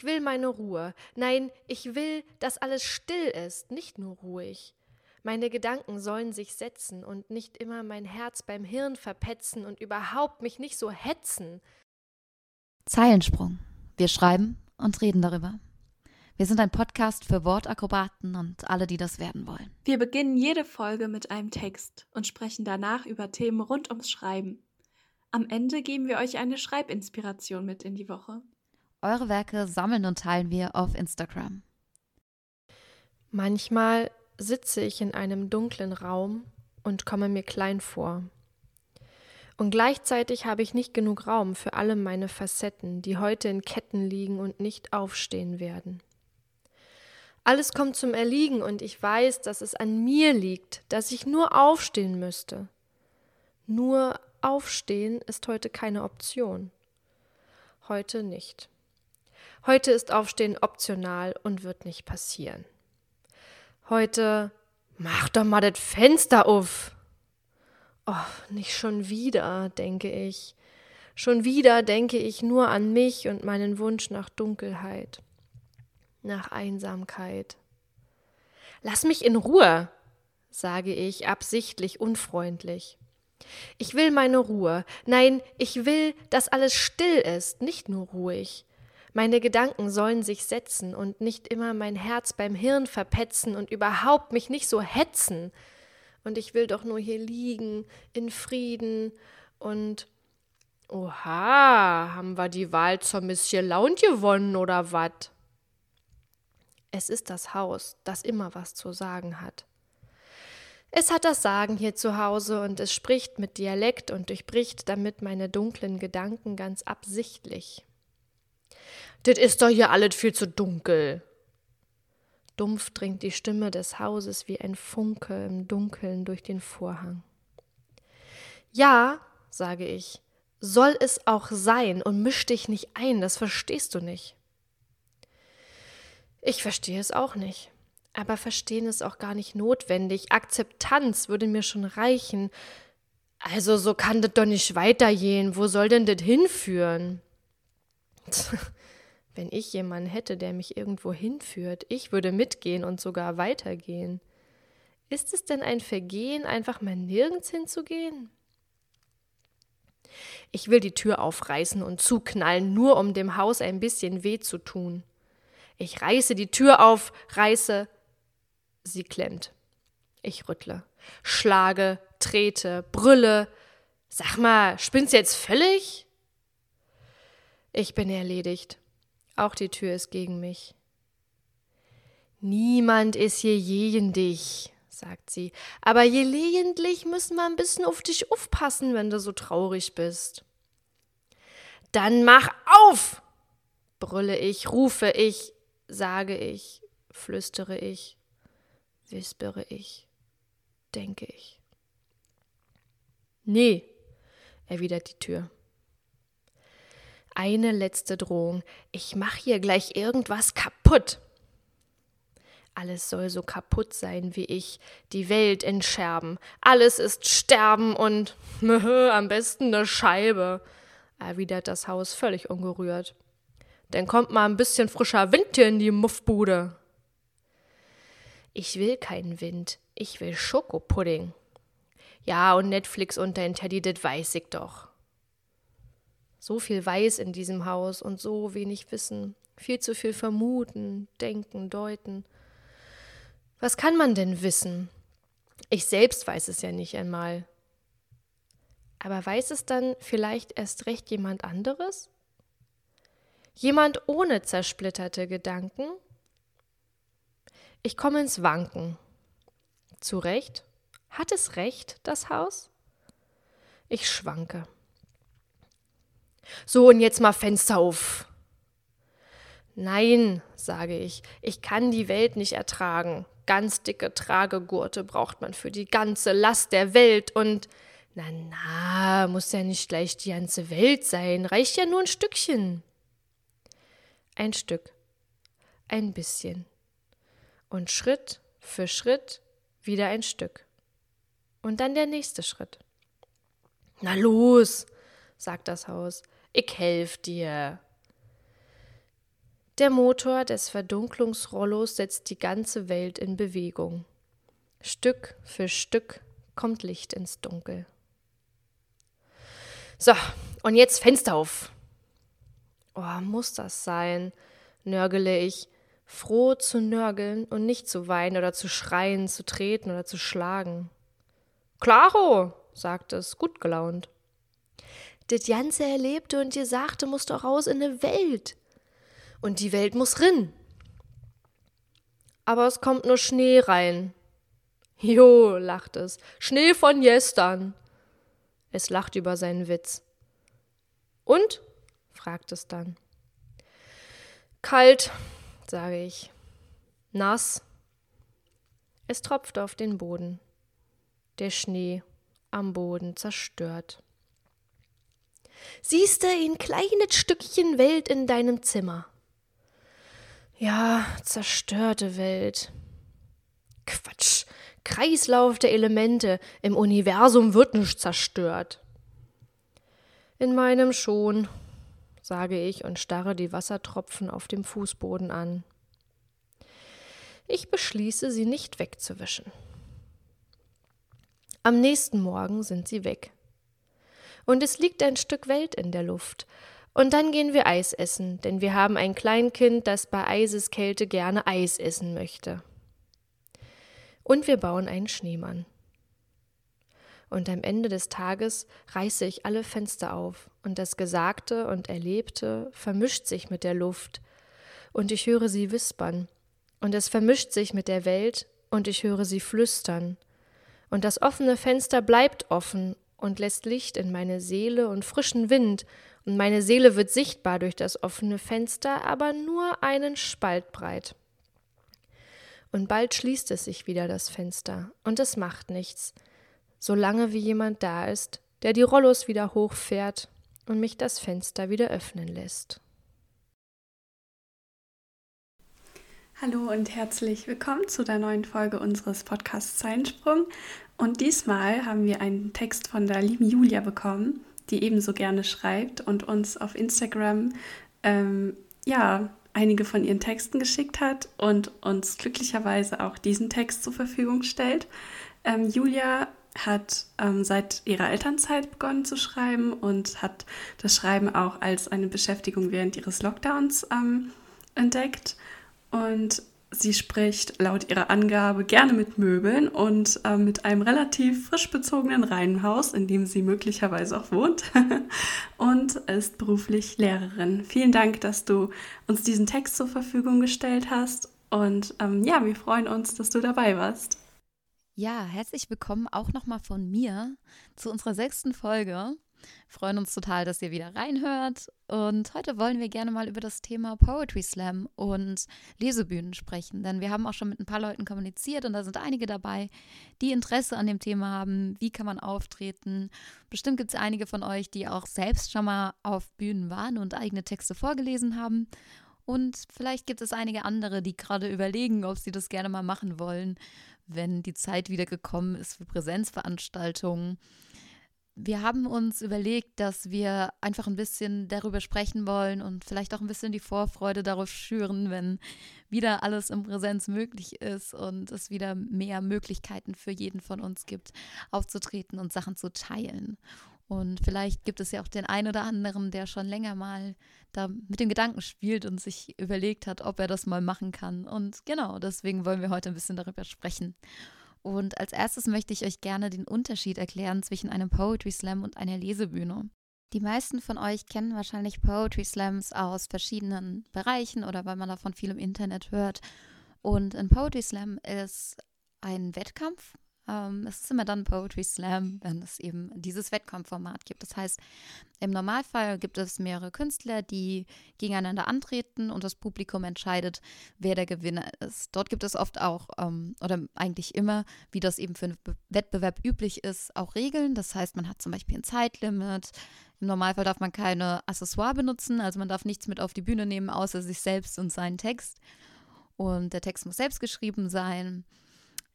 ich will meine Ruhe. Nein, ich will, dass alles still ist, nicht nur ruhig. Meine Gedanken sollen sich setzen und nicht immer mein Herz beim Hirn verpetzen und überhaupt mich nicht so hetzen. Zeilensprung. Wir schreiben und reden darüber. Wir sind ein Podcast für Wortakrobaten und alle, die das werden wollen. Wir beginnen jede Folge mit einem Text und sprechen danach über Themen rund ums Schreiben. Am Ende geben wir euch eine Schreibinspiration mit in die Woche. Eure Werke sammeln und teilen wir auf Instagram. Manchmal sitze ich in einem dunklen Raum und komme mir klein vor. Und gleichzeitig habe ich nicht genug Raum für alle meine Facetten, die heute in Ketten liegen und nicht aufstehen werden. Alles kommt zum Erliegen und ich weiß, dass es an mir liegt, dass ich nur aufstehen müsste. Nur aufstehen ist heute keine Option. Heute nicht. Heute ist Aufstehen optional und wird nicht passieren. Heute mach doch mal das Fenster auf. Oh, nicht schon wieder, denke ich. Schon wieder denke ich nur an mich und meinen Wunsch nach Dunkelheit, nach Einsamkeit. Lass mich in Ruhe, sage ich absichtlich unfreundlich. Ich will meine Ruhe. Nein, ich will, dass alles still ist, nicht nur ruhig. Meine Gedanken sollen sich setzen und nicht immer mein Herz beim Hirn verpetzen und überhaupt mich nicht so hetzen. Und ich will doch nur hier liegen, in Frieden und Oha, haben wir die Wahl zur Monsieur Launt gewonnen oder was? Es ist das Haus, das immer was zu sagen hat. Es hat das Sagen hier zu Hause und es spricht mit Dialekt und durchbricht damit meine dunklen Gedanken ganz absichtlich. Das ist doch hier alles viel zu dunkel. Dumpf dringt die Stimme des Hauses wie ein Funke im Dunkeln durch den Vorhang. Ja, sage ich, soll es auch sein und misch dich nicht ein, das verstehst du nicht. Ich verstehe es auch nicht. Aber verstehen ist auch gar nicht notwendig. Akzeptanz würde mir schon reichen. Also so kann das doch nicht weitergehen. Wo soll denn das hinführen? Wenn ich jemanden hätte, der mich irgendwo hinführt, ich würde mitgehen und sogar weitergehen. Ist es denn ein Vergehen, einfach mal nirgends hinzugehen? Ich will die Tür aufreißen und zuknallen, nur um dem Haus ein bisschen weh zu tun. Ich reiße die Tür auf, reiße, sie klemmt. Ich rüttle, schlage, trete, brülle. Sag mal, spinnst jetzt völlig? Ich bin erledigt. Auch die Tür ist gegen mich. Niemand ist hier gegen dich, sagt sie, aber gelegentlich müssen wir ein bisschen auf dich aufpassen, wenn du so traurig bist. Dann mach auf! brülle ich, rufe ich, sage ich, flüstere ich, wispere ich, denke ich. Nee, erwidert die Tür. Eine letzte Drohung. Ich mach hier gleich irgendwas kaputt. Alles soll so kaputt sein wie ich, die Welt in Scherben. Alles ist Sterben und am besten eine Scheibe, erwidert das Haus völlig ungerührt. Dann kommt mal ein bisschen frischer Wind hier in die Muffbude. Ich will keinen Wind, ich will Schokopudding. Ja, und Netflix und dein Teddy, das weiß ich doch. So viel Weiß in diesem Haus und so wenig Wissen. Viel zu viel vermuten, denken, deuten. Was kann man denn wissen? Ich selbst weiß es ja nicht einmal. Aber weiß es dann vielleicht erst recht jemand anderes? Jemand ohne zersplitterte Gedanken? Ich komme ins Wanken. Zu Recht? Hat es recht, das Haus? Ich schwanke. So, und jetzt mal Fenster auf. Nein, sage ich, ich kann die Welt nicht ertragen. Ganz dicke Tragegurte braucht man für die ganze Last der Welt und na na, muss ja nicht gleich die ganze Welt sein, reicht ja nur ein Stückchen. Ein Stück, ein bisschen. Und Schritt für Schritt wieder ein Stück. Und dann der nächste Schritt. Na los, sagt das Haus, ich helf dir. Der Motor des Verdunklungsrollos setzt die ganze Welt in Bewegung. Stück für Stück kommt Licht ins Dunkel. So, und jetzt Fenster auf. Oh, muss das sein? nörgele ich, froh zu nörgeln und nicht zu weinen oder zu schreien, zu treten oder zu schlagen. Klaro, sagte es, gut gelaunt. Das Ganze Erlebte und dir sagte, musst doch raus in ne Welt. Und die Welt muss rin. Aber es kommt nur Schnee rein. Jo, lacht es, Schnee von gestern. Es lacht über seinen Witz. Und? fragt es dann. Kalt, sage ich. Nass. Es tropft auf den Boden. Der Schnee am Boden zerstört. Siehst du ein kleines Stückchen Welt in deinem Zimmer? Ja, zerstörte Welt. Quatsch. Kreislauf der Elemente. Im Universum wird nichts zerstört. In meinem schon, sage ich und starre die Wassertropfen auf dem Fußboden an. Ich beschließe, sie nicht wegzuwischen. Am nächsten Morgen sind sie weg. Und es liegt ein Stück Welt in der Luft. Und dann gehen wir Eis essen, denn wir haben ein Kleinkind, das bei Eiseskälte gerne Eis essen möchte. Und wir bauen einen Schneemann. Und am Ende des Tages reiße ich alle Fenster auf, und das Gesagte und Erlebte vermischt sich mit der Luft, und ich höre sie wispern, und es vermischt sich mit der Welt, und ich höre sie flüstern, und das offene Fenster bleibt offen und lässt Licht in meine Seele und frischen Wind, und meine Seele wird sichtbar durch das offene Fenster, aber nur einen Spalt breit. Und bald schließt es sich wieder das Fenster, und es macht nichts, solange wie jemand da ist, der die Rollos wieder hochfährt und mich das Fenster wieder öffnen lässt. Hallo und herzlich willkommen zu der neuen Folge unseres Podcasts Zeinsprung. Und diesmal haben wir einen Text von der lieben Julia bekommen, die ebenso gerne schreibt und uns auf Instagram ähm, ja einige von ihren Texten geschickt hat und uns glücklicherweise auch diesen Text zur Verfügung stellt. Ähm, Julia hat ähm, seit ihrer Elternzeit begonnen zu schreiben und hat das Schreiben auch als eine Beschäftigung während ihres Lockdowns ähm, entdeckt. Und sie spricht laut ihrer Angabe gerne mit Möbeln und äh, mit einem relativ frisch bezogenen Reihenhaus, in dem sie möglicherweise auch wohnt und ist beruflich Lehrerin. Vielen Dank, dass du uns diesen Text zur Verfügung gestellt hast. Und ähm, ja, wir freuen uns, dass du dabei warst. Ja, herzlich willkommen auch nochmal von mir zu unserer sechsten Folge. Freuen uns total, dass ihr wieder reinhört. Und heute wollen wir gerne mal über das Thema Poetry Slam und Lesebühnen sprechen. Denn wir haben auch schon mit ein paar Leuten kommuniziert und da sind einige dabei, die Interesse an dem Thema haben. Wie kann man auftreten? Bestimmt gibt es einige von euch, die auch selbst schon mal auf Bühnen waren und eigene Texte vorgelesen haben. Und vielleicht gibt es einige andere, die gerade überlegen, ob sie das gerne mal machen wollen wenn die Zeit wieder gekommen ist für Präsenzveranstaltungen. Wir haben uns überlegt, dass wir einfach ein bisschen darüber sprechen wollen und vielleicht auch ein bisschen die Vorfreude darauf schüren, wenn wieder alles in Präsenz möglich ist und es wieder mehr Möglichkeiten für jeden von uns gibt, aufzutreten und Sachen zu teilen. Und vielleicht gibt es ja auch den einen oder anderen, der schon länger mal da mit dem Gedanken spielt und sich überlegt hat, ob er das mal machen kann. Und genau, deswegen wollen wir heute ein bisschen darüber sprechen. Und als erstes möchte ich euch gerne den Unterschied erklären zwischen einem Poetry Slam und einer Lesebühne. Die meisten von euch kennen wahrscheinlich Poetry Slams aus verschiedenen Bereichen oder weil man davon viel im Internet hört. Und ein Poetry Slam ist ein Wettkampf, ähm, es ist immer dann Poetry Slam, wenn es eben dieses Wettkampfformat gibt. Das heißt, im Normalfall gibt es mehrere Künstler, die gegeneinander antreten und das Publikum entscheidet, wer der Gewinner ist. Dort gibt es oft auch, ähm, oder eigentlich immer, wie das eben für einen Wettbewerb üblich ist, auch Regeln. Das heißt, man hat zum Beispiel ein Zeitlimit. Im Normalfall darf man keine Accessoire benutzen, also man darf nichts mit auf die Bühne nehmen, außer sich selbst und seinen Text. Und der Text muss selbst geschrieben sein.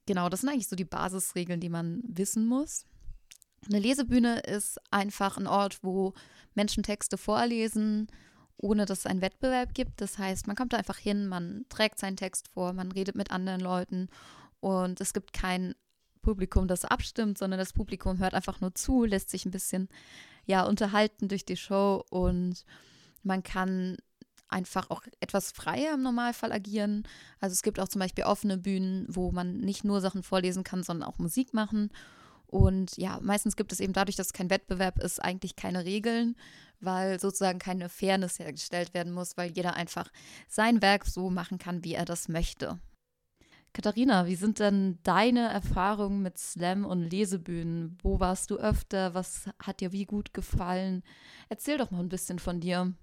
Genau, das sind eigentlich so die Basisregeln, die man wissen muss. Eine Lesebühne ist einfach ein Ort, wo Menschen Texte vorlesen ohne dass es einen Wettbewerb gibt. Das heißt, man kommt da einfach hin, man trägt seinen Text vor, man redet mit anderen Leuten und es gibt kein Publikum, das abstimmt, sondern das Publikum hört einfach nur zu, lässt sich ein bisschen ja unterhalten durch die Show und man kann einfach auch etwas freier im Normalfall agieren. Also es gibt auch zum Beispiel offene Bühnen, wo man nicht nur Sachen vorlesen kann, sondern auch Musik machen. Und ja, meistens gibt es eben dadurch, dass es kein Wettbewerb ist, eigentlich keine Regeln, weil sozusagen keine Fairness hergestellt werden muss, weil jeder einfach sein Werk so machen kann, wie er das möchte. Katharina, wie sind denn deine Erfahrungen mit Slam und Lesebühnen? Wo warst du öfter? Was hat dir wie gut gefallen? Erzähl doch mal ein bisschen von dir.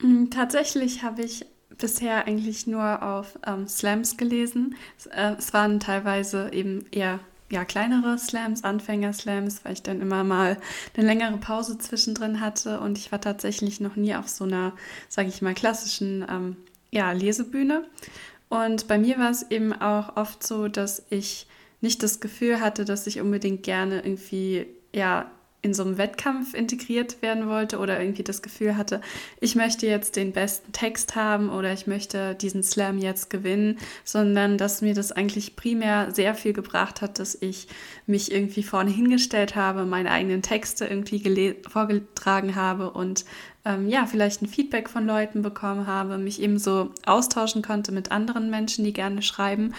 Mm, tatsächlich habe ich bisher eigentlich nur auf ähm, Slams gelesen. Es, äh, es, waren teilweise eben eher ja, kleinere Slams, Anfänger-Slams, weil ich dann immer mal eine längere Pause zwischendrin hatte und ich war tatsächlich noch nie auf so einer, sage ich mal, klassischen ähm, ja, Lesebühne. Und bei mir war es eben auch oft so, dass ich nicht das Gefühl hatte, dass ich unbedingt gerne irgendwie ja in so einem Wettkampf integriert werden wollte oder irgendwie das Gefühl hatte, ich möchte jetzt den besten Text haben oder ich möchte diesen Slam jetzt gewinnen, sondern dass mir das eigentlich primär sehr viel gebracht hat, dass ich mich irgendwie vorne hingestellt habe, meine eigenen Texte irgendwie vorgetragen habe und ähm, ja, vielleicht ein Feedback von Leuten bekommen habe, mich eben so austauschen konnte mit anderen Menschen, die gerne schreiben.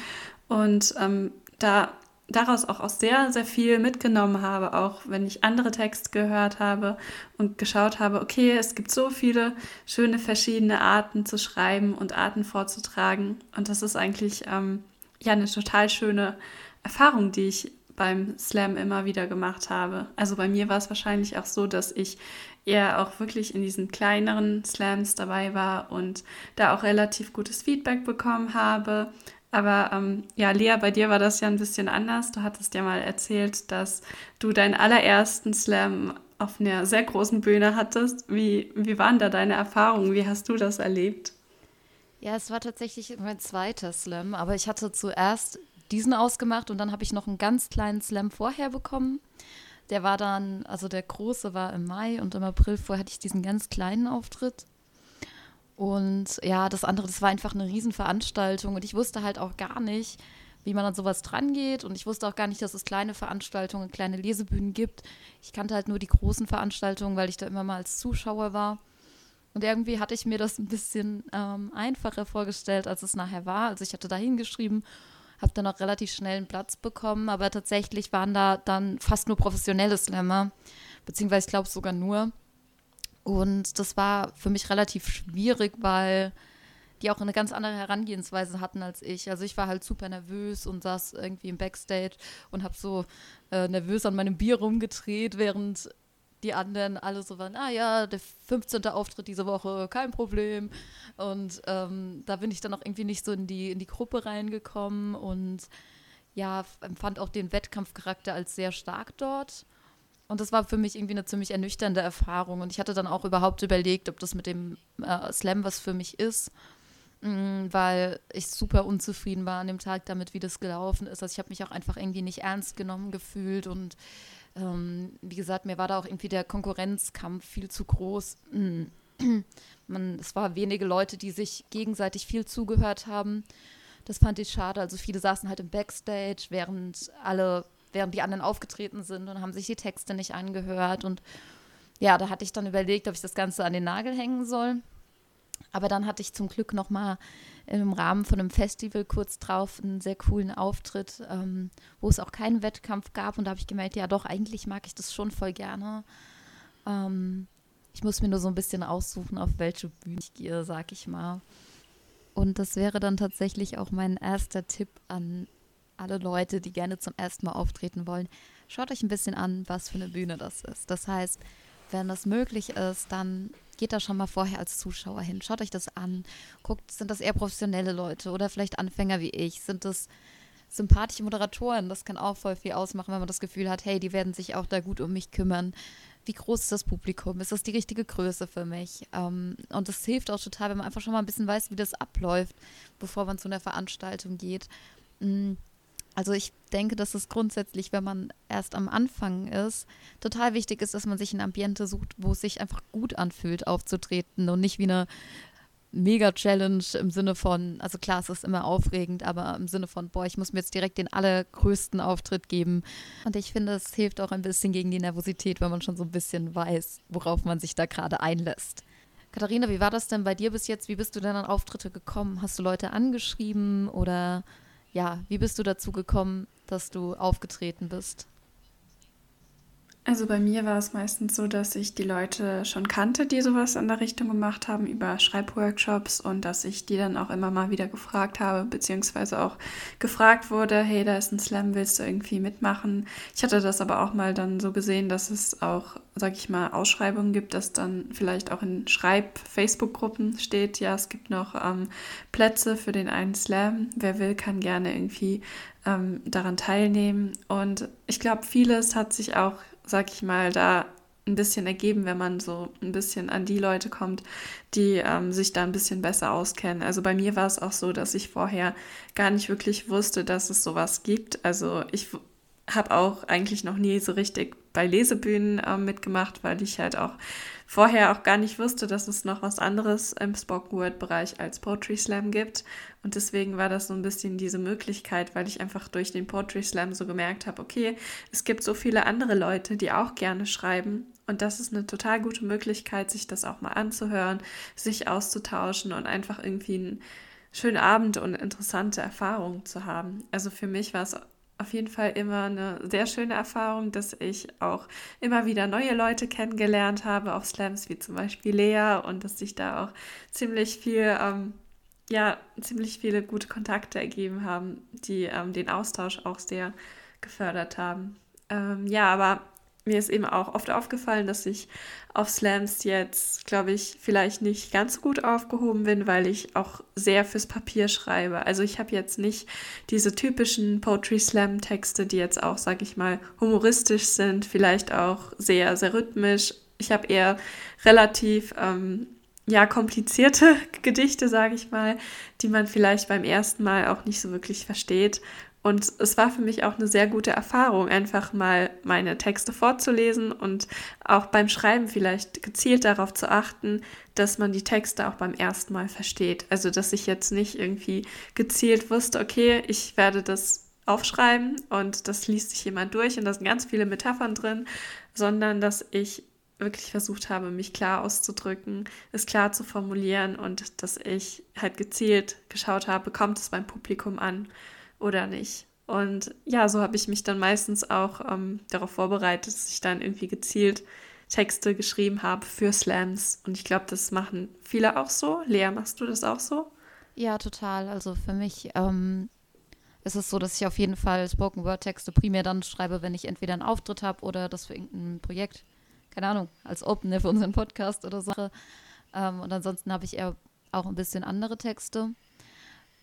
Und ähm, da daraus auch, auch sehr, sehr viel mitgenommen habe, auch wenn ich andere Texte gehört habe und geschaut habe, okay, es gibt so viele schöne verschiedene Arten zu schreiben und Arten vorzutragen. Und das ist eigentlich ähm, ja eine total schöne Erfahrung, die ich beim Slam immer wieder gemacht habe. Also bei mir war es wahrscheinlich auch so, dass ich eher auch wirklich in diesen kleineren Slams dabei war und da auch relativ gutes Feedback bekommen habe aber ähm, ja, Lea, bei dir war das ja ein bisschen anders. Du hattest ja mal erzählt, dass du deinen allerersten Slam auf einer sehr großen Bühne hattest. Wie, wie waren da deine Erfahrungen? Wie hast du das erlebt? Ja, es war tatsächlich mein zweiter Slam, aber ich hatte zuerst diesen ausgemacht und dann habe ich noch einen ganz kleinen Slam vorher bekommen. Der war dann, also der große war im Mai und im April vorher hatte ich diesen ganz kleinen Auftritt. Und ja, das andere, das war einfach eine Riesenveranstaltung und ich wusste halt auch gar nicht, wie man an sowas dran geht und ich wusste auch gar nicht, dass es kleine Veranstaltungen, kleine Lesebühnen gibt. Ich kannte halt nur die großen Veranstaltungen, weil ich da immer mal als Zuschauer war. Und irgendwie hatte ich mir das ein bisschen ähm, einfacher vorgestellt, als es nachher war. Also ich hatte da hingeschrieben, habe dann auch relativ schnell einen Platz bekommen, aber tatsächlich waren da dann fast nur professionelle Slammer, beziehungsweise ich glaube sogar nur. Und das war für mich relativ schwierig, weil die auch eine ganz andere Herangehensweise hatten als ich. Also ich war halt super nervös und saß irgendwie im Backstage und habe so äh, nervös an meinem Bier rumgedreht, während die anderen alle so waren, ah ja, der 15. Auftritt diese Woche, kein Problem. Und ähm, da bin ich dann auch irgendwie nicht so in die, in die Gruppe reingekommen und ja, empfand auch den Wettkampfcharakter als sehr stark dort. Und das war für mich irgendwie eine ziemlich ernüchternde Erfahrung. Und ich hatte dann auch überhaupt überlegt, ob das mit dem äh, Slam was für mich ist, mh, mm, weil ich super unzufrieden war an dem Tag damit, wie das gelaufen ist. Also ich habe mich auch einfach irgendwie nicht ernst genommen gefühlt. Und ähm, wie gesagt, mir war da auch irgendwie der Konkurrenzkampf viel zu groß. Man, es war wenige Leute, die sich gegenseitig viel zugehört haben. Das fand ich schade. Also viele saßen halt im Backstage, während alle während die anderen aufgetreten sind und haben sich die Texte nicht angehört. Und ja, da hatte ich dann überlegt, ob ich das Ganze an den Nagel hängen soll. Aber dann hatte ich zum Glück noch mal im Rahmen von einem Festival kurz drauf einen sehr coolen Auftritt, ähm, wo es auch keinen Wettkampf gab. Und da habe ich gemerkt, ja doch, eigentlich mag ich das schon voll gerne. Ähm, ich muss mir nur so ein bisschen aussuchen, auf welche Bühne ich gehe, sag ich mal. Und das wäre dann tatsächlich auch mein erster Tipp an alle Leute, die gerne zum ersten Mal auftreten wollen, schaut euch ein bisschen an, was für eine Bühne das ist. Das heißt, wenn das möglich ist, dann geht da schon mal vorher als Zuschauer hin. Schaut euch das an. Guckt, sind das eher professionelle Leute oder vielleicht Anfänger wie ich? Sind das sympathische Moderatoren? Das kann auch voll viel ausmachen, wenn man das Gefühl hat, hey, die werden sich auch da gut um mich kümmern. Wie groß ist das Publikum? Ist das die richtige Größe für mich? Ähm, und das hilft auch total, wenn man einfach schon mal ein bisschen weiß, wie das abläuft, bevor man zu einer Veranstaltung geht. Also ich denke, dass es grundsätzlich, wenn man erst am Anfang ist, total wichtig ist, dass man sich ein Ambiente sucht, wo es sich einfach gut anfühlt, aufzutreten und nicht wie eine Mega-Challenge im Sinne von, also klar, es ist immer aufregend, aber im Sinne von, boah, ich muss mir jetzt direkt den allergrößten Auftritt geben. Und ich finde, es hilft auch ein bisschen gegen die Nervosität, wenn man schon so ein bisschen weiß, worauf man sich da gerade einlässt. Katharina, wie war das denn bei dir bis jetzt? Wie bist du denn an Auftritte gekommen? Hast du Leute angeschrieben oder ja, wie bist du dazu gekommen, dass du aufgetreten bist? Also bei mir war es meistens so, dass ich die Leute schon kannte, die sowas in der Richtung gemacht haben über Schreibworkshops und dass ich die dann auch immer mal wieder gefragt habe, beziehungsweise auch gefragt wurde, hey, da ist ein Slam, willst du irgendwie mitmachen? Ich hatte das aber auch mal dann so gesehen, dass es auch, sag ich mal, Ausschreibungen gibt, dass dann vielleicht auch in Schreib-Facebook-Gruppen steht, ja, es gibt noch ähm, Plätze für den einen Slam. Wer will, kann gerne irgendwie ähm, daran teilnehmen. Und ich glaube, vieles hat sich auch sag ich mal, da ein bisschen ergeben, wenn man so ein bisschen an die Leute kommt, die ähm, sich da ein bisschen besser auskennen. Also bei mir war es auch so, dass ich vorher gar nicht wirklich wusste, dass es sowas gibt. Also ich habe auch eigentlich noch nie so richtig bei Lesebühnen äh, mitgemacht, weil ich halt auch vorher auch gar nicht wusste, dass es noch was anderes im Spoken Word Bereich als Poetry Slam gibt. Und deswegen war das so ein bisschen diese Möglichkeit, weil ich einfach durch den Poetry Slam so gemerkt habe, okay, es gibt so viele andere Leute, die auch gerne schreiben. Und das ist eine total gute Möglichkeit, sich das auch mal anzuhören, sich auszutauschen und einfach irgendwie einen schönen Abend und interessante Erfahrungen zu haben. Also für mich war es auf jeden Fall immer eine sehr schöne Erfahrung, dass ich auch immer wieder neue Leute kennengelernt habe auf Slams, wie zum Beispiel Lea, und dass sich da auch ziemlich viel, ähm, ja, ziemlich viele gute Kontakte ergeben haben, die ähm, den Austausch auch sehr gefördert haben. Ähm, ja, aber mir ist eben auch oft aufgefallen, dass ich auf Slams jetzt, glaube ich, vielleicht nicht ganz so gut aufgehoben bin, weil ich auch sehr fürs Papier schreibe. Also ich habe jetzt nicht diese typischen Poetry Slam Texte, die jetzt auch, sage ich mal, humoristisch sind, vielleicht auch sehr, sehr rhythmisch. Ich habe eher relativ ähm, ja, komplizierte Gedichte, sage ich mal, die man vielleicht beim ersten Mal auch nicht so wirklich versteht. Und es war für mich auch eine sehr gute Erfahrung, einfach mal meine Texte vorzulesen und auch beim Schreiben vielleicht gezielt darauf zu achten, dass man die Texte auch beim ersten Mal versteht. Also, dass ich jetzt nicht irgendwie gezielt wusste, okay, ich werde das aufschreiben und das liest sich jemand durch und da sind ganz viele Metaphern drin, sondern dass ich wirklich versucht habe, mich klar auszudrücken, es klar zu formulieren und dass ich halt gezielt geschaut habe, kommt es beim Publikum an oder nicht. Und ja, so habe ich mich dann meistens auch ähm, darauf vorbereitet, dass ich dann irgendwie gezielt Texte geschrieben habe für Slams. Und ich glaube, das machen viele auch so. Lea, machst du das auch so? Ja, total. Also für mich ähm, ist es so, dass ich auf jeden Fall Spoken Word Texte primär dann schreibe, wenn ich entweder einen Auftritt habe oder das für irgendein Projekt, keine Ahnung, als Opener für unseren Podcast oder so. Ähm, und ansonsten habe ich eher auch ein bisschen andere Texte.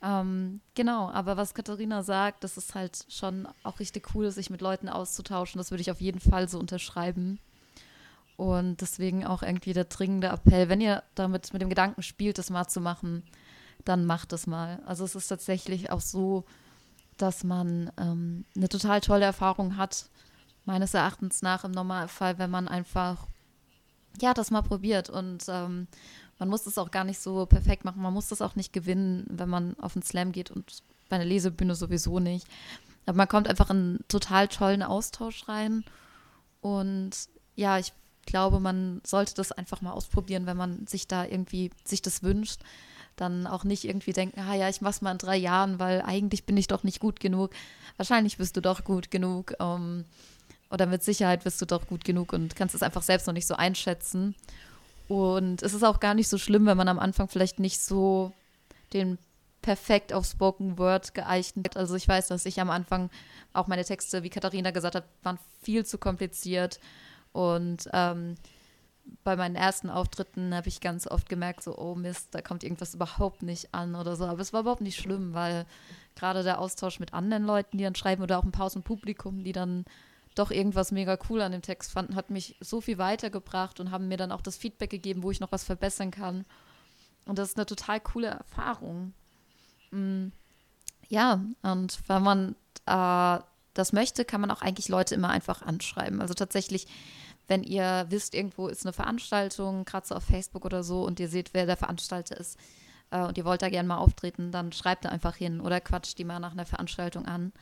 Ähm, genau, aber was Katharina sagt, das ist halt schon auch richtig cool, sich mit Leuten auszutauschen. Das würde ich auf jeden Fall so unterschreiben. Und deswegen auch irgendwie der dringende Appell, wenn ihr damit mit dem Gedanken spielt, das mal zu machen, dann macht es mal. Also es ist tatsächlich auch so, dass man ähm, eine total tolle Erfahrung hat, meines Erachtens nach im Normalfall, wenn man einfach ja das mal probiert und ähm, man muss das auch gar nicht so perfekt machen. Man muss das auch nicht gewinnen, wenn man auf einen Slam geht und bei einer Lesebühne sowieso nicht. Aber man kommt einfach in einen total tollen Austausch rein. Und ja, ich glaube, man sollte das einfach mal ausprobieren, wenn man sich da irgendwie sich das wünscht. Dann auch nicht irgendwie denken, ah ja, ich mach's mal in drei Jahren, weil eigentlich bin ich doch nicht gut genug. Wahrscheinlich bist du doch gut genug. Ähm, oder mit Sicherheit bist du doch gut genug und kannst es einfach selbst noch nicht so einschätzen. Und es ist auch gar nicht so schlimm, wenn man am Anfang vielleicht nicht so den perfekt auf Spoken Word geeignet. Also ich weiß, dass ich am Anfang auch meine Texte, wie Katharina gesagt hat, waren viel zu kompliziert. Und ähm, bei meinen ersten Auftritten habe ich ganz oft gemerkt, so, oh Mist, da kommt irgendwas überhaupt nicht an oder so. Aber es war überhaupt nicht schlimm, weil gerade der Austausch mit anderen Leuten, die dann schreiben, oder auch ein paar aus dem Publikum, die dann doch irgendwas mega cool an dem Text fanden, hat mich so viel weitergebracht und haben mir dann auch das Feedback gegeben, wo ich noch was verbessern kann. Und das ist eine total coole Erfahrung. Mhm. Ja, und wenn man äh, das möchte, kann man auch eigentlich Leute immer einfach anschreiben. Also tatsächlich, wenn ihr wisst, irgendwo ist eine Veranstaltung, gerade so auf Facebook oder so, und ihr seht, wer der Veranstalter ist, äh, und ihr wollt da gerne mal auftreten, dann schreibt da einfach hin oder quatscht die mal nach einer Veranstaltung an.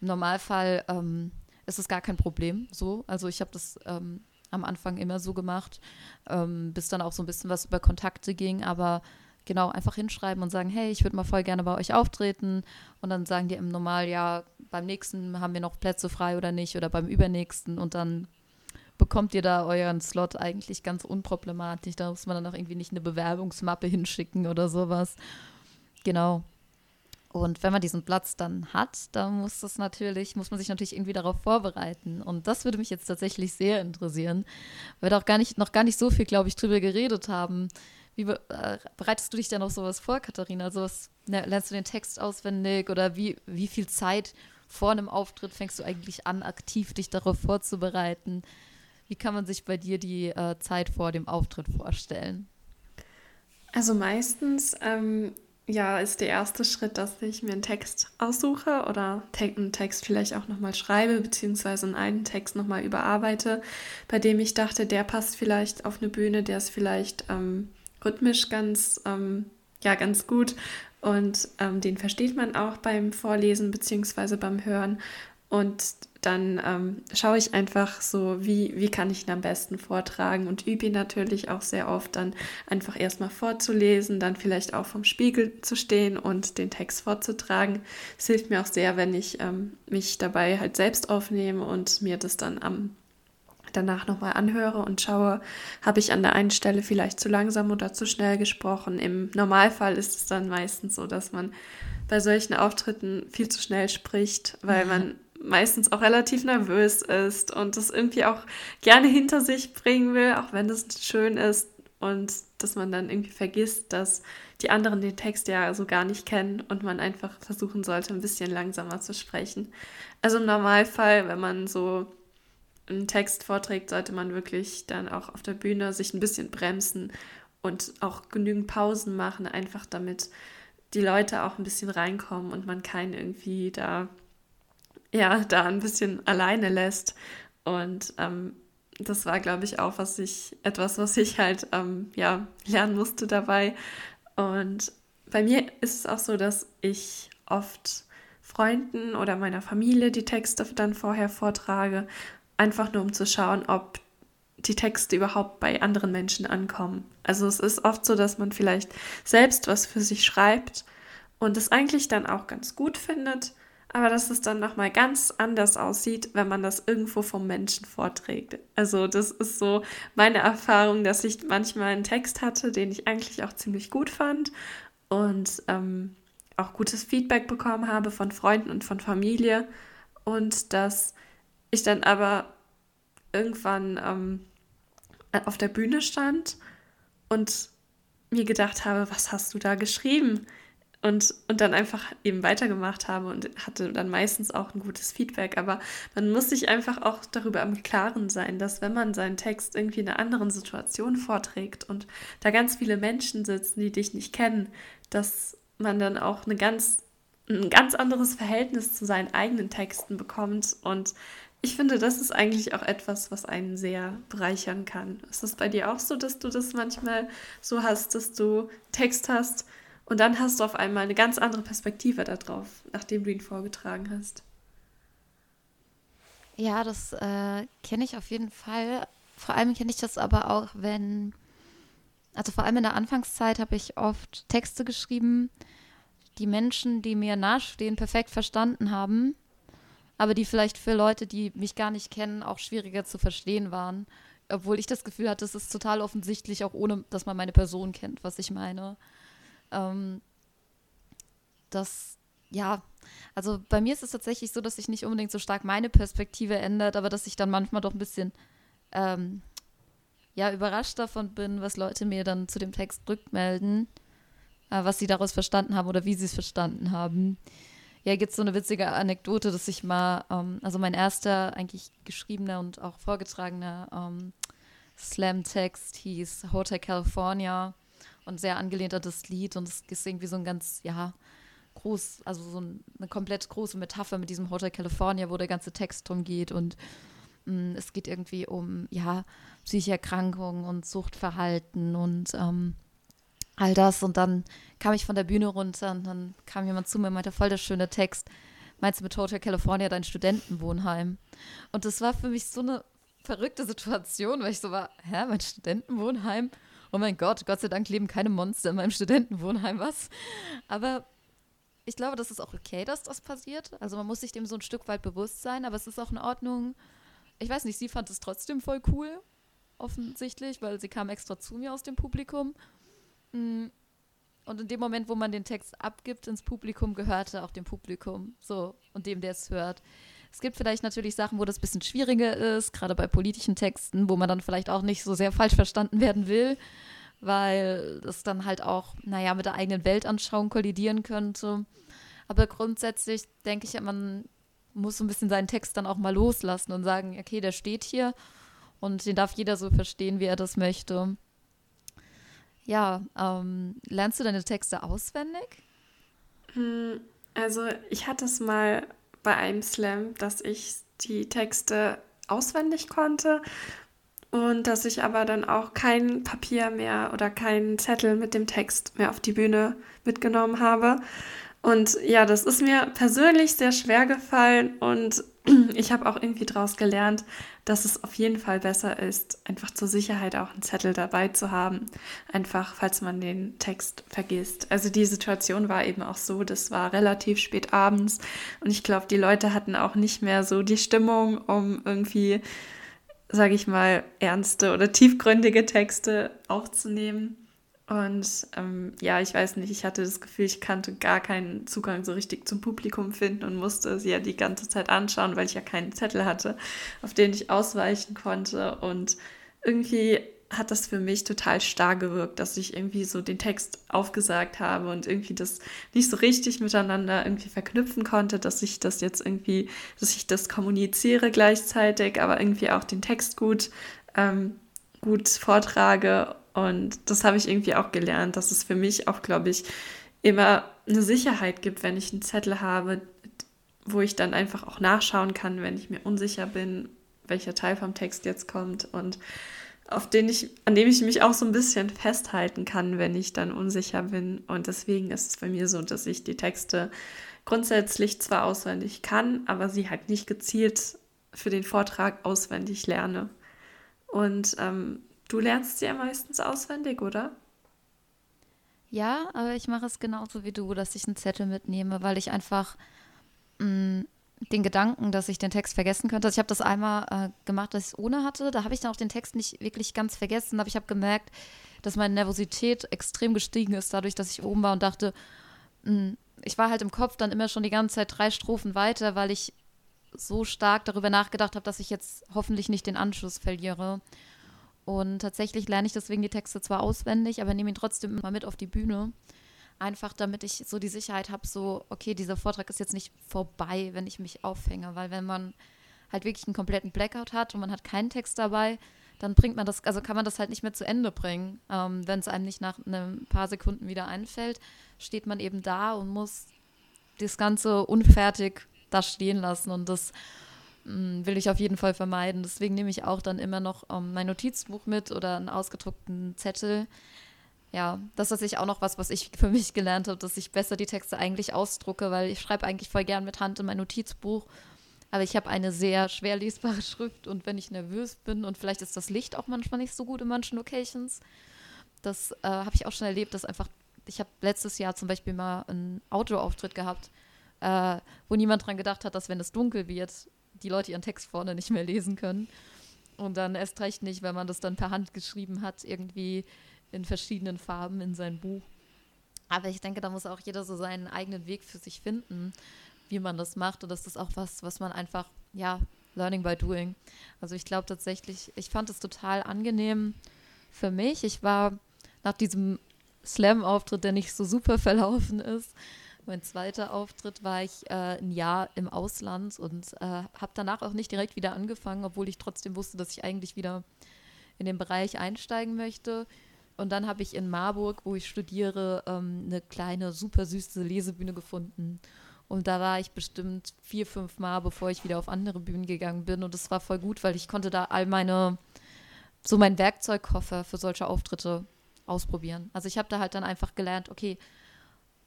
Im Normalfall ähm, ist es gar kein Problem so. Also ich habe das ähm, am Anfang immer so gemacht, ähm, bis dann auch so ein bisschen was über Kontakte ging, aber genau, einfach hinschreiben und sagen, hey, ich würde mal voll gerne bei euch auftreten. Und dann sagen die im Normal, ja, beim nächsten haben wir noch Plätze frei oder nicht oder beim übernächsten und dann bekommt ihr da euren Slot eigentlich ganz unproblematisch. Da muss man dann auch irgendwie nicht eine Bewerbungsmappe hinschicken oder sowas. Genau. Und wenn man diesen Platz dann hat, dann muss das natürlich, muss man sich natürlich irgendwie darauf vorbereiten. Und das würde mich jetzt tatsächlich sehr interessieren, weil wir auch gar nicht, noch gar nicht so viel, glaube ich, drüber geredet haben. Wie äh, bereitest du dich denn auf sowas vor, Katharina? Also was, ne, lernst du den Text auswendig oder wie, wie viel Zeit vor einem Auftritt fängst du eigentlich an, aktiv dich darauf vorzubereiten? Wie kann man sich bei dir die äh, Zeit vor dem Auftritt vorstellen? Also meistens ähm, ja, ist der erste Schritt, dass ich mir einen Text aussuche oder einen Text vielleicht auch nochmal schreibe, beziehungsweise einen Text nochmal überarbeite, bei dem ich dachte, der passt vielleicht auf eine Bühne, der ist vielleicht ähm, rhythmisch ganz, ähm, ja, ganz gut und ähm, den versteht man auch beim Vorlesen beziehungsweise beim Hören. Und dann ähm, schaue ich einfach so, wie, wie kann ich ihn am besten vortragen und übe ihn natürlich auch sehr oft dann einfach erstmal vorzulesen, dann vielleicht auch vom Spiegel zu stehen und den Text vorzutragen. Es hilft mir auch sehr, wenn ich ähm, mich dabei halt selbst aufnehme und mir das dann am danach nochmal anhöre und schaue, habe ich an der einen Stelle vielleicht zu langsam oder zu schnell gesprochen. Im Normalfall ist es dann meistens so, dass man bei solchen Auftritten viel zu schnell spricht, weil man meistens auch relativ nervös ist und das irgendwie auch gerne hinter sich bringen will, auch wenn das schön ist und dass man dann irgendwie vergisst, dass die anderen den Text ja so gar nicht kennen und man einfach versuchen sollte, ein bisschen langsamer zu sprechen. Also im Normalfall, wenn man so einen Text vorträgt, sollte man wirklich dann auch auf der Bühne sich ein bisschen bremsen und auch genügend Pausen machen, einfach damit die Leute auch ein bisschen reinkommen und man keinen irgendwie da, ja, da ein bisschen alleine lässt. Und ähm, das war, glaube ich, auch was ich, etwas, was ich halt, ähm, ja, lernen musste dabei. Und bei mir ist es auch so, dass ich oft Freunden oder meiner Familie die Texte dann vorher vortrage einfach nur um zu schauen, ob die Texte überhaupt bei anderen Menschen ankommen. Also es ist oft so, dass man vielleicht selbst was für sich schreibt und es eigentlich dann auch ganz gut findet, aber dass es dann nochmal ganz anders aussieht, wenn man das irgendwo vom Menschen vorträgt. Also das ist so meine Erfahrung, dass ich manchmal einen Text hatte, den ich eigentlich auch ziemlich gut fand und ähm, auch gutes Feedback bekommen habe von Freunden und von Familie und dass ich dann aber irgendwann ähm, auf der Bühne stand und mir gedacht habe, was hast du da geschrieben? Und, und dann einfach eben weitergemacht habe und hatte dann meistens auch ein gutes Feedback. Aber man muss sich einfach auch darüber im Klaren sein, dass wenn man seinen Text irgendwie in einer anderen Situation vorträgt und da ganz viele Menschen sitzen, die dich nicht kennen, dass man dann auch eine ganz, ein ganz anderes Verhältnis zu seinen eigenen Texten bekommt und ich finde, das ist eigentlich auch etwas, was einen sehr bereichern kann. Ist es bei dir auch so, dass du das manchmal so hast, dass du Text hast und dann hast du auf einmal eine ganz andere Perspektive darauf, nachdem du ihn vorgetragen hast? Ja, das äh, kenne ich auf jeden Fall. Vor allem kenne ich das aber auch, wenn, also vor allem in der Anfangszeit habe ich oft Texte geschrieben, die Menschen, die mir nahestehen, perfekt verstanden haben aber die vielleicht für Leute, die mich gar nicht kennen, auch schwieriger zu verstehen waren. Obwohl ich das Gefühl hatte, es ist total offensichtlich, auch ohne, dass man meine Person kennt, was ich meine. Ähm, das, ja, also bei mir ist es tatsächlich so, dass sich nicht unbedingt so stark meine Perspektive ändert, aber dass ich dann manchmal doch ein bisschen, ähm, ja, überrascht davon bin, was Leute mir dann zu dem Text rückmelden, äh, was sie daraus verstanden haben oder wie sie es verstanden haben. Ja, gibt es so eine witzige Anekdote, dass ich mal, ähm, also mein erster eigentlich geschriebener und auch vorgetragener ähm, Slam-Text hieß Hotel California und sehr angelehnt an das Lied und es ist irgendwie so ein ganz, ja, groß, also so eine komplett große Metapher mit diesem Hotel California, wo der ganze Text drum geht und mh, mm, es geht irgendwie um, ja, psychische Erkrankungen und Suchtverhalten und ähm, all das. Und dann kam ich von der Bühne runter und dann kam jemand zu mir und meinte, voll der schöne Text. Meinst du mit Hotel California dein Studentenwohnheim? Und das war für mich so eine verrückte Situation, weil ich so war, hä, mein Studentenwohnheim? Oh mein Gott, Gott sei Dank leben keine Monster in meinem Studentenwohnheim, was? Aber ich glaube, das ist auch okay, dass das passiert. Also man muss sich dem so ein Stück weit bewusst sein, aber es ist auch in Ordnung. Ich weiß nicht, sie fand es trotzdem voll cool, offensichtlich, weil sie kam extra zu mir aus dem Publikum. Mm. Und in dem Moment, wo man den Text abgibt ins Publikum, gehört er auch dem Publikum. So, und dem, der es hört. Es gibt vielleicht natürlich Sachen, wo das ein bisschen schwieriger ist, gerade bei politischen Texten, wo man dann vielleicht auch nicht so sehr falsch verstanden werden will weil das dann halt auch, naja, mit der eigenen Weltanschauung kollidieren könnte. Aber grundsätzlich denke ich, man muss so ein bisschen seinen Text dann auch mal loslassen und sagen, okay, der steht hier und den darf jeder so verstehen, wie er das möchte. Ja, ähm, lernst du deine Texte auswendig? Hm, also ich hatte es mal bei einem Slam, dass ich die Texte auswendig konnte und dass ich aber dann auch kein Papier mehr oder keinen Zettel mit dem Text mehr auf die Bühne mitgenommen habe. Und ja, das ist mir persönlich sehr schwer gefallen und ich habe auch irgendwie daraus gelernt, dass es auf jeden Fall besser ist, einfach zur Sicherheit auch einen Zettel dabei zu haben, einfach falls man den Text vergisst. Also die Situation war eben auch so, das war relativ spät abends und ich glaube, die Leute hatten auch nicht mehr so die Stimmung, um irgendwie sage ich mal, ernste oder tiefgründige Texte aufzunehmen. Und ähm, ja, ich weiß nicht, ich hatte das Gefühl, ich kannte gar keinen Zugang so richtig zum Publikum finden und musste sie ja die ganze Zeit anschauen, weil ich ja keinen Zettel hatte, auf den ich ausweichen konnte. Und irgendwie hat das für mich total stark gewirkt, dass ich irgendwie so den Text aufgesagt habe und irgendwie das nicht so richtig miteinander irgendwie verknüpfen konnte, dass ich das jetzt irgendwie, dass ich das kommuniziere gleichzeitig, aber irgendwie auch den Text gut, ähm, gut vortrage. Und das habe ich irgendwie auch gelernt, dass es für mich auch, glaube ich, immer eine Sicherheit gibt, wenn ich einen Zettel habe, wo ich dann einfach auch nachschauen kann, wenn ich mir unsicher bin, welcher Teil vom Text jetzt kommt. Und auf den ich, an dem ich mich auch so ein bisschen festhalten kann, wenn ich dann unsicher bin. Und deswegen ist es bei mir so, dass ich die Texte grundsätzlich zwar auswendig kann, aber sie halt nicht gezielt für den Vortrag auswendig lerne. Und ähm, du lernst sie ja meistens auswendig, oder? Ja, aber ich mache es genauso wie du, dass ich einen Zettel mitnehme, weil ich einfach mh, mm, den Gedanken, dass ich den Text vergessen könnte. Also ich habe das einmal äh, gemacht, dass ich es ohne hatte. Da habe ich dann auch den Text nicht wirklich ganz vergessen, aber ich habe gemerkt, dass meine Nervosität extrem gestiegen ist, dadurch, dass ich oben war und dachte, mh, hm, ich war halt im Kopf dann immer schon die ganze Zeit drei Strophen weiter, weil ich so stark darüber nachgedacht habe, dass ich jetzt hoffentlich nicht den Anschluss verliere. Und tatsächlich lerne ich deswegen die Texte zwar auswendig, aber nehme ihn trotzdem immer mit auf die Bühne. Einfach damit ich so die Sicherheit habe, so, okay, dieser Vortrag ist jetzt nicht vorbei, wenn ich mich aufhänge. Weil wenn man halt wirklich einen kompletten Blackout hat und man hat keinen Text dabei, dann bringt man das, also kann man das halt nicht mehr zu Ende bringen. Ähm, wenn es einem nicht nach ein paar Sekunden wieder einfällt, steht man eben da und muss das Ganze unfertig da stehen lassen. Und das will ich auf jeden Fall vermeiden. Deswegen nehme ich auch dann immer noch ähm, mein Notizbuch mit oder einen ausgedruckten Zettel, ja, das ist sich auch noch was, was ich für mich gelernt habe, dass ich besser die Texte eigentlich ausdrucke, weil ich schreibe eigentlich voll gern mit Hand in mein Notizbuch. Aber ich habe eine sehr schwer lesbare Schrift und wenn ich nervös bin und vielleicht ist das Licht auch manchmal nicht so gut in manchen Locations, das äh, habe ich auch schon erlebt, dass einfach, ich habe letztes Jahr zum Beispiel mal einen Outdoor-Auftritt gehabt, äh, wo niemand dran gedacht hat, dass wenn es dunkel wird, die Leute ihren Text vorne nicht mehr lesen können. Und dann erst recht nicht, wenn man das dann per Hand geschrieben hat, irgendwie in verschiedenen Farben in sein Buch. Aber ich denke, da muss auch jeder so seinen eigenen Weg für sich finden, wie man das macht. Und das ist auch was, was man einfach, ja, learning by doing. Also ich glaube tatsächlich, ich fand es total angenehm für mich. Ich war nach diesem Slam-Auftritt, der nicht so super verlaufen ist, mein zweiter Auftritt war ich äh, ein Jahr im Ausland und äh, habe danach auch nicht direkt wieder angefangen, obwohl ich trotzdem wusste, dass ich eigentlich wieder in den Bereich einsteigen möchte. Und dann habe ich in Marburg, wo ich studiere, ähm, eine kleine, super süße Lesebühne gefunden. Und da war ich bestimmt vier, fünf Mal, bevor ich wieder auf andere Bühnen gegangen bin. Und es war voll gut, weil ich konnte da all meine, so mein Werkzeugkoffer für solche Auftritte ausprobieren. Also ich habe da halt dann einfach gelernt, okay,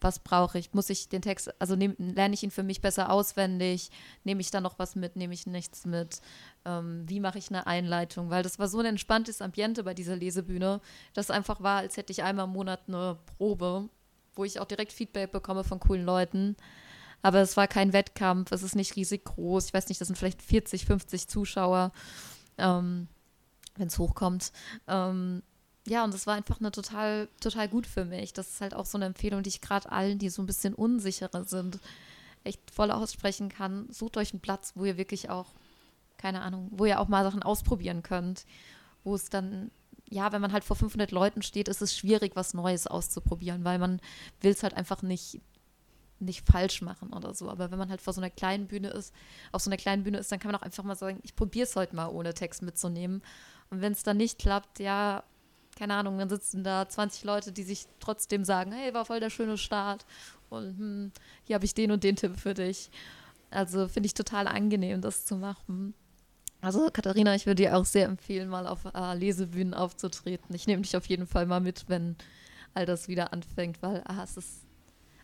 was brauche ich? Muss ich den Text, also nehm, lerne ich ihn für mich besser auswendig? Nehme ich da noch was mit? Nehme ich nichts mit? Ähm, wie mache ich eine Einleitung? Weil das war so ein entspanntes Ambiente bei dieser Lesebühne, dass einfach war, als hätte ich einmal im Monat eine Probe, wo ich auch direkt Feedback bekomme von coolen Leuten. Aber es war kein Wettkampf, es ist nicht riesig groß. Ich weiß nicht, das sind vielleicht 40, 50 Zuschauer, ähm, wenn es hochkommt. Ähm, ja, und das war einfach eine total, total gut für mich. Das ist halt auch so eine Empfehlung, die ich gerade allen, die so ein bisschen unsicherer sind, echt voll aussprechen kann. Sucht euch einen Platz, wo ihr wirklich auch, keine Ahnung, wo ihr auch mal Sachen ausprobieren könnt. Wo es dann, ja, wenn man halt vor 500 Leuten steht, ist es schwierig, was Neues auszuprobieren, weil man will es halt einfach nicht nicht falsch machen oder so. Aber wenn man halt vor so einer kleinen Bühne ist, auf so einer kleinen Bühne ist, dann kann man auch einfach mal sagen, ich probiere es heute mal ohne Text mitzunehmen. Und wenn es dann nicht klappt, ja, keine Ahnung, dann sitzen da 20 Leute, die sich trotzdem sagen, hey, war voll der schöne Start und hm, hier habe ich den und den Tipp für dich. Also finde ich total angenehm, das zu machen. Also Katharina, ich würde dir auch sehr empfehlen, mal auf äh, Lesebühnen aufzutreten. Ich nehme dich auf jeden Fall mal mit, wenn all das wieder anfängt, weil ah, es ist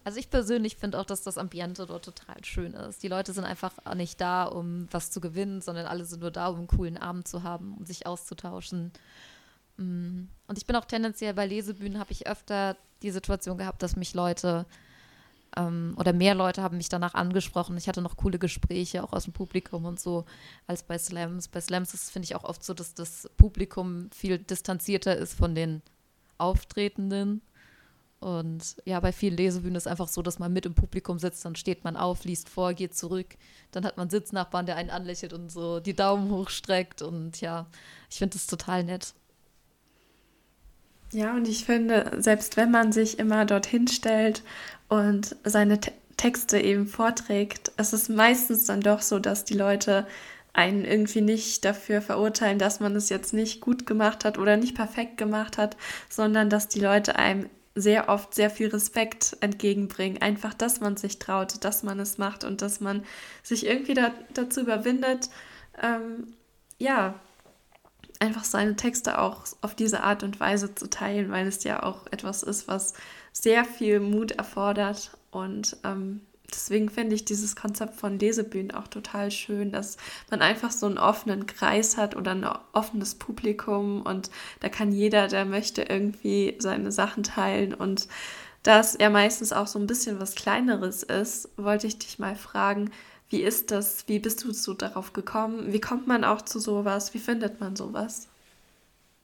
also ich persönlich finde auch, dass das Ambiente dort total schön ist. Die Leute sind einfach nicht da, um was zu gewinnen, sondern alle sind nur da, um einen coolen Abend zu haben, um sich auszutauschen. Mm. Und ich bin auch tendenziell bei Lesebühnen, habe ich öfter die Situation gehabt, dass mich Leute ähm, oder mehr Leute haben mich danach angesprochen. Ich hatte noch coole Gespräche, auch aus dem Publikum und so, als bei Slams. Bei Slams ist, finde ich, auch oft so, dass das Publikum viel distanzierter ist von den Auftretenden. Und ja, bei vielen Lesebühnen ist es einfach so, dass man mit im Publikum sitzt, dann steht man auf, liest vor, geht zurück. Dann hat man Sitznachbarn, der einen anlächelt und so die Daumen hochstreckt. Und ja, ich finde das total nett. Ja, und ich finde, selbst wenn man sich immer dorthin stellt und seine Te Texte eben vorträgt, es ist meistens dann doch so, dass die Leute einen irgendwie nicht dafür verurteilen, dass man es jetzt nicht gut gemacht hat oder nicht perfekt gemacht hat, sondern dass die Leute einem sehr oft sehr viel Respekt entgegenbringen. Einfach, dass man sich traut, dass man es macht und dass man sich irgendwie da, dazu überwindet, ähm, ja, einfach seine Texte auch auf diese Art und Weise zu teilen, weil es ja auch etwas ist, was sehr viel Mut erfordert. Und ähm, deswegen finde ich dieses Konzept von Lesebühnen auch total schön, dass man einfach so einen offenen Kreis hat oder ein offenes Publikum und da kann jeder, der möchte, irgendwie seine Sachen teilen. Und da es ja meistens auch so ein bisschen was Kleineres ist, wollte ich dich mal fragen, wie ist das? Wie bist du so darauf gekommen? Wie kommt man auch zu sowas? Wie findet man sowas?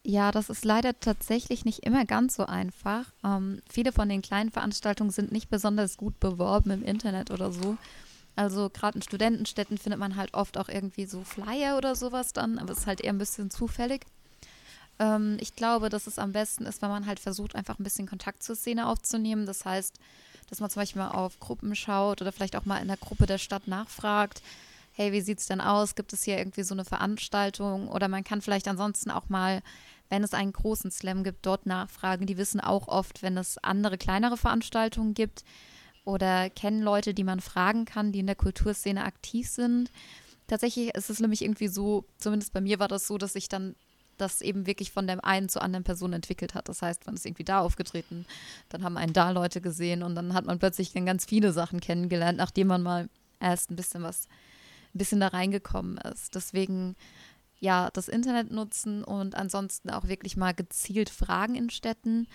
Ja, das ist leider tatsächlich nicht immer ganz so einfach. Ähm, viele von den kleinen Veranstaltungen sind nicht besonders gut beworben im Internet oder so. Also gerade in Studentenstädten findet man halt oft auch irgendwie so Flyer oder sowas dann, aber es ist halt eher ein bisschen zufällig. Ähm, ich glaube, dass es am besten ist, wenn man halt versucht, einfach ein bisschen Kontakt zur Szene aufzunehmen. Das heißt, dass man zum Beispiel mal auf Gruppen schaut oder vielleicht auch mal in der Gruppe der Stadt nachfragt, hey, wie sieht es denn aus? Gibt es hier irgendwie so eine Veranstaltung? Oder man kann vielleicht ansonsten auch mal, wenn es einen großen Slam gibt, dort nachfragen. Die wissen auch oft, wenn es andere kleinere Veranstaltungen gibt oder kennen Leute, die man fragen kann, die in der Kulturszene aktiv sind. Tatsächlich ist es nämlich irgendwie so, zumindest bei mir war das so, dass ich dann das eben wirklich von der einen zur anderen Person entwickelt hat. Das heißt, man ist irgendwie da aufgetreten, dann haben einen da Leute gesehen und dann hat man plötzlich dann ganz viele Sachen kennengelernt, nachdem man mal erst ein bisschen was, ein bisschen da reingekommen ist. Deswegen ja, das Internet nutzen und ansonsten auch wirklich mal gezielt fragen in Städten.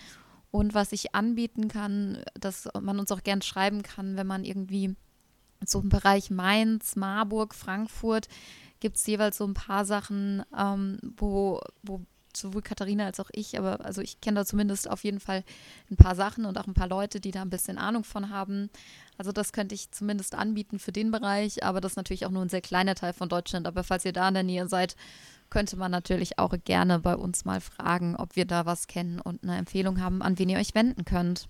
Und was ich anbieten kann, dass man uns auch gern schreiben kann, wenn man irgendwie so im Bereich Mainz, Marburg, Frankfurt gibt es jeweils so ein paar Sachen, ähm, wo, wo sowohl Katharina als auch ich, aber also ich kenne da zumindest auf jeden Fall ein paar Sachen und auch ein paar Leute, die da ein bisschen Ahnung von haben. Also das könnte ich zumindest anbieten für den Bereich, aber das ist natürlich auch nur ein sehr kleiner Teil von Deutschland. Aber falls ihr da in der Nähe seid, könnte man natürlich auch gerne bei uns mal fragen, ob wir da was kennen und eine Empfehlung haben, an wen ihr euch wenden könnt.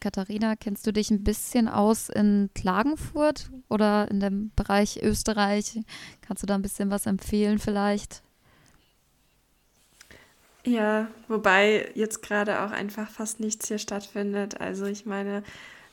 Katharina, kennst du dich ein bisschen aus in Klagenfurt oder in dem Bereich Österreich? Kannst du da ein bisschen was empfehlen vielleicht? Ja, wobei jetzt gerade auch einfach fast nichts hier stattfindet. Also ich meine,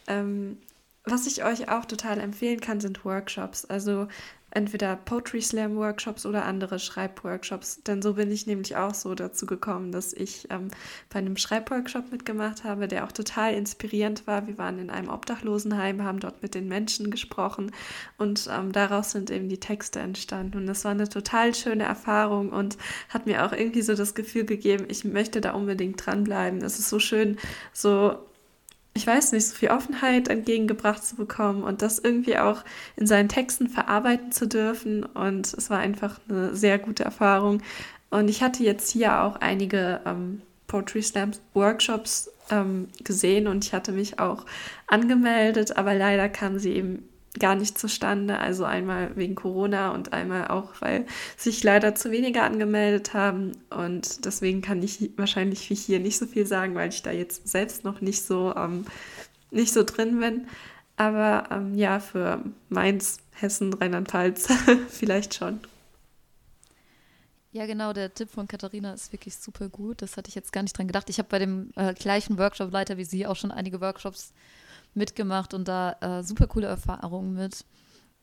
ähm, was ich euch auch total empfehlen kann, sind Workshops. Also entweder Poetry Slam Workshops oder andere Schreibworkshops. Denn so bin ich nämlich auch so dazu gekommen, dass ich ähm, bei einem Schreibworkshop mitgemacht habe, der auch total inspirierend war. Wir waren in einem Obdachlosenheim, haben dort mit den Menschen gesprochen und ähm, daraus sind eben die Texte entstanden. Und das war eine total schöne Erfahrung und hat mir auch irgendwie so das Gefühl gegeben, ich möchte da unbedingt dranbleiben. Es ist so schön, so ich weiß nicht, so viel Offenheit entgegengebracht zu bekommen und das irgendwie auch in seinen Texten verarbeiten zu dürfen. Und es war einfach eine sehr gute Erfahrung. Und ich hatte jetzt hier auch einige ähm, Poetry Slam Workshops ähm, gesehen und ich hatte mich auch angemeldet, aber leider kam sie eben gar nicht zustande. Also einmal wegen Corona und einmal auch, weil sich leider zu wenige angemeldet haben. Und deswegen kann ich wahrscheinlich wie hier nicht so viel sagen, weil ich da jetzt selbst noch nicht so, ähm, nicht so drin bin. Aber ähm, ja, für Mainz, Hessen, Rheinland-Pfalz vielleicht schon. Ja, genau, der Tipp von Katharina ist wirklich super gut. Das hatte ich jetzt gar nicht dran gedacht. Ich habe bei dem äh, gleichen Workshop-Leiter wie sie auch schon einige Workshops mitgemacht und da äh, super coole Erfahrungen mit.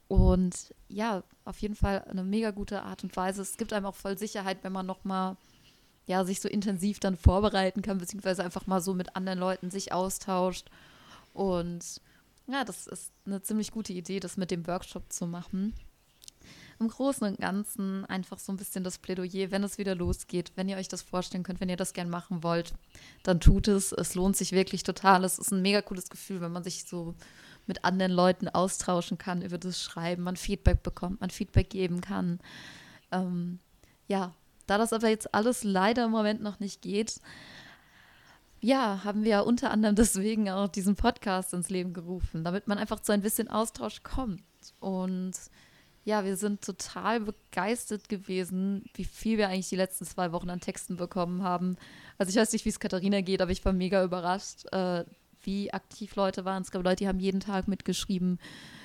Und ja, auf jeden Fall eine mega gute Art und Weise. Es gibt einem auch voll Sicherheit, wenn man nochmal ja, sich so intensiv dann vorbereiten kann, beziehungsweise einfach mal so mit anderen Leuten sich austauscht. Und ja, das ist eine ziemlich gute Idee, das mit dem Workshop zu machen im Großen und Ganzen einfach so ein bisschen das Plädoyer, wenn es wieder losgeht, wenn ihr euch das vorstellen könnt, wenn ihr das gern machen wollt, dann tut es. Es lohnt sich wirklich total. Es ist ein mega cooles Gefühl, wenn man sich so mit anderen Leuten austauschen kann über das Schreiben, man Feedback bekommt, man Feedback geben kann. Ähm, ja, da das aber jetzt alles leider im Moment noch nicht geht, ja, haben wir ja unter anderem deswegen auch diesen Podcast ins Leben gerufen, damit man einfach zu ein bisschen Austausch kommt. Und ja, wir sind total begeistert gewesen, wie viel wir eigentlich die letzten zwei Wochen an Texten bekommen haben. Also ich weiß nicht, wie es Katharina geht, aber ich war mega überrascht, äh, wie aktiv Leute waren. Es gab Leute, die haben jeden Tag mitgeschrieben,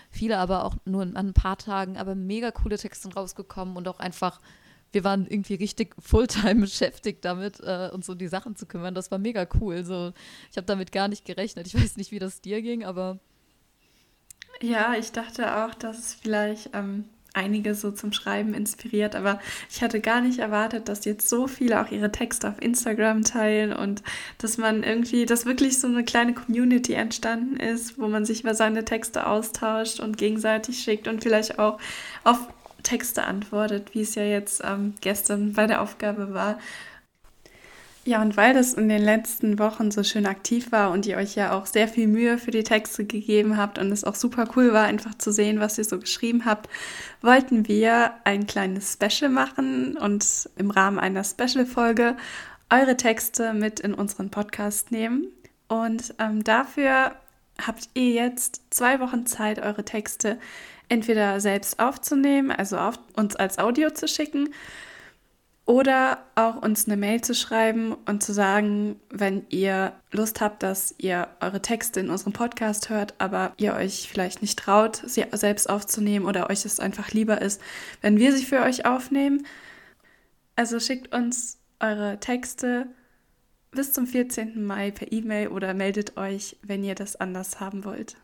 viele aber auch nur an ein paar Tagen, aber mega coole Texte rausgekommen und auch einfach, wir waren irgendwie richtig Fulltime beschäftigt damit, äh, uns um die Sachen zu kümmern. Das war mega cool. So, ich habe damit gar nicht gerechnet. Ich weiß nicht, wie das dir ging, aber ja, ich dachte auch, dass es vielleicht ähm, einige so zum Schreiben inspiriert, aber ich hatte gar nicht erwartet, dass jetzt so viele auch ihre Texte auf Instagram teilen und dass man irgendwie, dass wirklich so eine kleine Community entstanden ist, wo man sich über seine Texte austauscht und gegenseitig schickt und vielleicht auch auf Texte antwortet, wie es ja jetzt ähm, gestern bei der Aufgabe war. Ja, und weil das in den letzten Wochen so schön aktiv war und ihr euch ja auch sehr viel Mühe für die Texte gegeben habt und es auch super cool war, einfach zu sehen, was ihr so geschrieben habt, wollten wir ein kleines Special machen und im Rahmen einer Special-Folge eure Texte mit in unseren Podcast nehmen. Und ähm, dafür habt ihr jetzt zwei Wochen Zeit, eure Texte entweder selbst aufzunehmen, also auf uns als Audio zu schicken oder auch uns eine Mail zu schreiben und zu sagen, wenn ihr Lust habt, dass ihr eure Texte in unserem Podcast hört, aber ihr euch vielleicht nicht traut, sie selbst aufzunehmen oder euch es einfach lieber ist, wenn wir sie für euch aufnehmen. Also schickt uns eure Texte bis zum 14. Mai per E-Mail oder meldet euch, wenn ihr das anders haben wollt.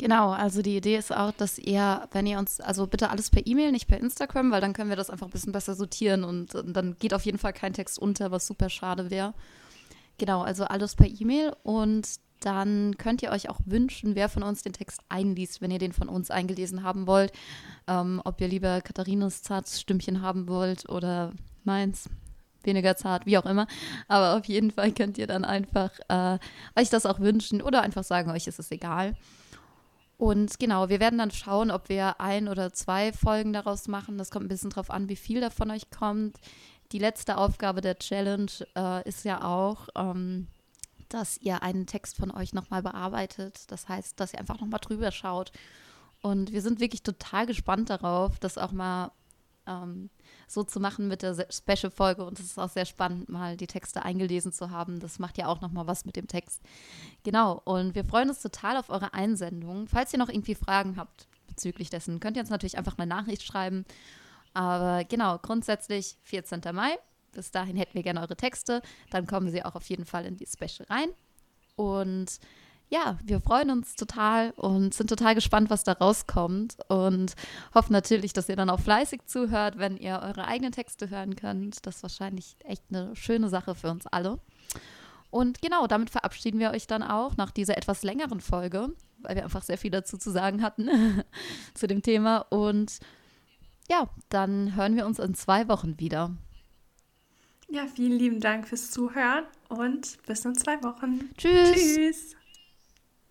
Genau, also die Idee ist auch, dass ihr, wenn ihr uns, also bitte alles per E-Mail, nicht per Instagram, weil dann können wir das einfach ein bisschen besser sortieren und, und dann geht auf jeden Fall kein Text unter, was super schade wäre. Genau, also alles per E-Mail und dann könnt ihr euch auch wünschen, wer von uns den Text einliest, wenn ihr den von uns eingelesen haben wollt. Ähm, ob ihr lieber Katharinas zartes Stimmchen haben wollt oder meins, weniger zart, wie auch immer. Aber auf jeden Fall könnt ihr dann einfach äh, euch das auch wünschen oder einfach sagen, euch ist es egal. Und genau, wir werden dann schauen, ob wir ein oder zwei Folgen daraus machen. Das kommt ein bisschen drauf an, wie viel davon euch kommt. Die letzte Aufgabe der Challenge äh, ist ja auch, ähm, dass ihr einen Text von euch nochmal bearbeitet. Das heißt, dass ihr einfach nochmal drüber schaut. Und wir sind wirklich total gespannt darauf, das auch mal ähm, so zu machen mit der Special-Folge. Und es ist auch sehr spannend, mal die Texte eingelesen zu haben. Das macht ja auch nochmal was mit dem Text. Genau. Und wir freuen uns total auf eure Einsendung. Falls ihr noch irgendwie Fragen habt bezüglich dessen, könnt ihr uns natürlich einfach eine Nachricht schreiben. Aber genau, grundsätzlich 14. Mai. bis dahin hätten wir gerne eure Texte. Dann kommen sie auch auf jeden Fall in die Special rein. Und ja, wir freuen uns total und sind total gespannt, was da rauskommt und hoffen natürlich, dass ihr dann auch fleißig zuhört, wenn ihr eure eigenen Texte hören könnt. Das ist wahrscheinlich echt eine schöne Sache für uns alle. Und genau, damit verabschieden wir euch dann auch nach dieser etwas längeren Folge, weil wir einfach sehr viel dazu zu sagen hatten zu dem Thema. Und ja, dann hören wir uns in zwei Wochen wieder. Ja, vielen lieben Dank fürs Zuhören und bis in zwei Wochen. Tschüss. Tschüss.